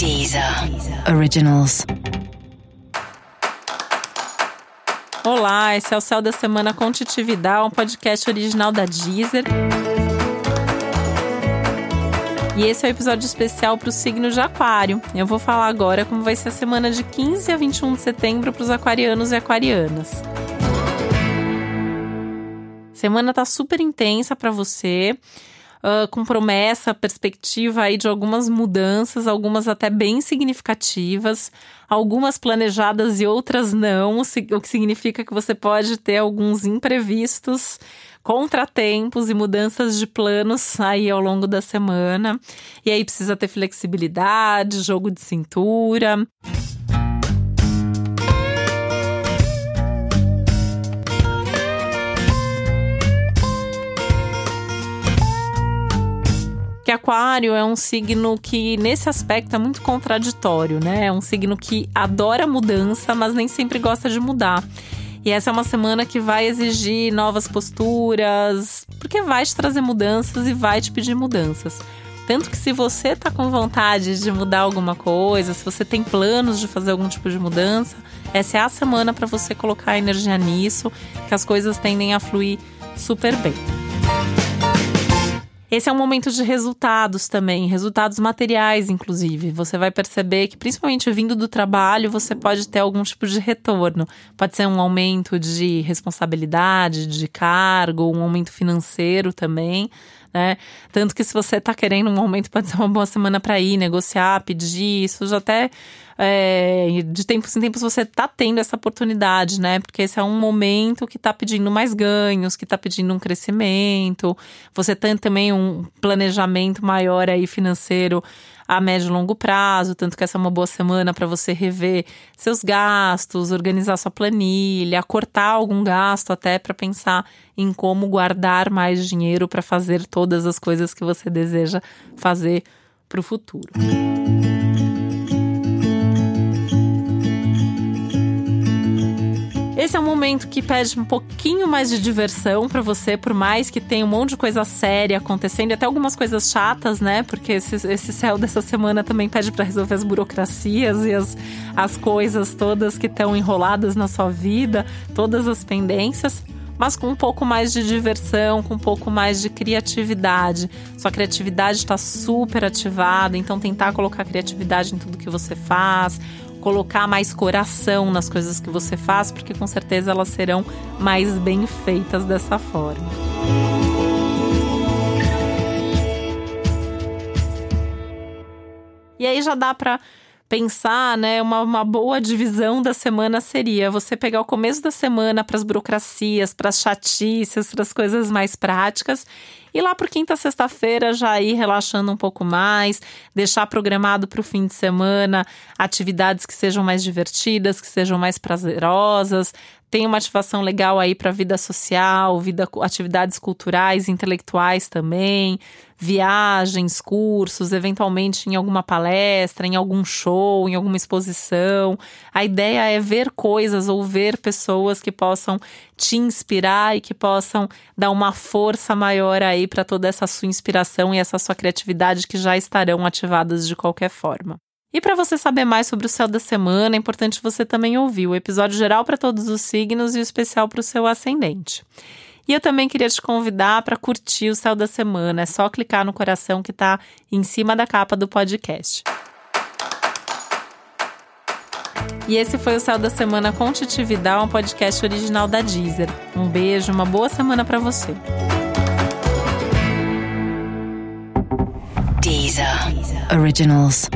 Deezer Originals. Olá, esse é o Céu da Semana com Titividade, um podcast original da Deezer. E esse é o um episódio especial para o signo de Aquário. Eu vou falar agora como vai ser a semana de 15 a 21 de setembro para os aquarianos e aquarianas. Semana tá super intensa para você uh, com promessa, perspectiva aí de algumas mudanças, algumas até bem significativas, algumas planejadas e outras não, o que significa que você pode ter alguns imprevistos contratempos e mudanças de planos aí ao longo da semana. E aí precisa ter flexibilidade, jogo de cintura. Que Aquário é um signo que, nesse aspecto, é muito contraditório, né? É um signo que adora mudança, mas nem sempre gosta de mudar. E essa é uma semana que vai exigir novas posturas, porque vai te trazer mudanças e vai te pedir mudanças. Tanto que se você tá com vontade de mudar alguma coisa, se você tem planos de fazer algum tipo de mudança, essa é a semana para você colocar energia nisso, que as coisas tendem a fluir super bem. Esse é um momento de resultados também, resultados materiais, inclusive. Você vai perceber que, principalmente vindo do trabalho, você pode ter algum tipo de retorno. Pode ser um aumento de responsabilidade, de cargo, um aumento financeiro também. Né? Tanto que se você está querendo um aumento, pode ser uma boa semana para ir negociar, pedir, isso já até é, de tempos em tempos você está tendo essa oportunidade, né? Porque esse é um momento que está pedindo mais ganhos, que está pedindo um crescimento. Você tem também um planejamento maior aí financeiro a médio e longo prazo, tanto que essa é uma boa semana para você rever seus gastos, organizar sua planilha, cortar algum gasto até para pensar em como guardar mais dinheiro para fazer todas as coisas que você deseja fazer para o futuro. Esse é um momento que pede um pouquinho mais de diversão para você, por mais que tenha um monte de coisa séria acontecendo, e até algumas coisas chatas, né? Porque esse, esse céu dessa semana também pede para resolver as burocracias e as, as coisas todas que estão enroladas na sua vida, todas as pendências mas com um pouco mais de diversão, com um pouco mais de criatividade. Sua criatividade está super ativada, então tentar colocar criatividade em tudo que você faz, colocar mais coração nas coisas que você faz, porque com certeza elas serão mais bem feitas dessa forma. E aí já dá para pensar, né, uma, uma boa divisão da semana seria você pegar o começo da semana para as burocracias, para as chatices, para as coisas mais práticas e lá por quinta, sexta-feira já ir relaxando um pouco mais, deixar programado para o fim de semana atividades que sejam mais divertidas, que sejam mais prazerosas, tem uma ativação legal aí para vida social, vida, atividades culturais, intelectuais também, viagens, cursos, eventualmente em alguma palestra, em algum show, em alguma exposição. A ideia é ver coisas ou ver pessoas que possam te inspirar e que possam dar uma força maior aí para toda essa sua inspiração e essa sua criatividade que já estarão ativadas de qualquer forma. E para você saber mais sobre o céu da semana, é importante você também ouvir o episódio geral para todos os signos e o especial para o seu ascendente. E eu também queria te convidar para curtir o céu da semana. É só clicar no coração que está em cima da capa do podcast. E esse foi o Céu da Semana com Titi Vidal, um podcast original da Deezer. Um beijo, uma boa semana para você. Deezer. Originals.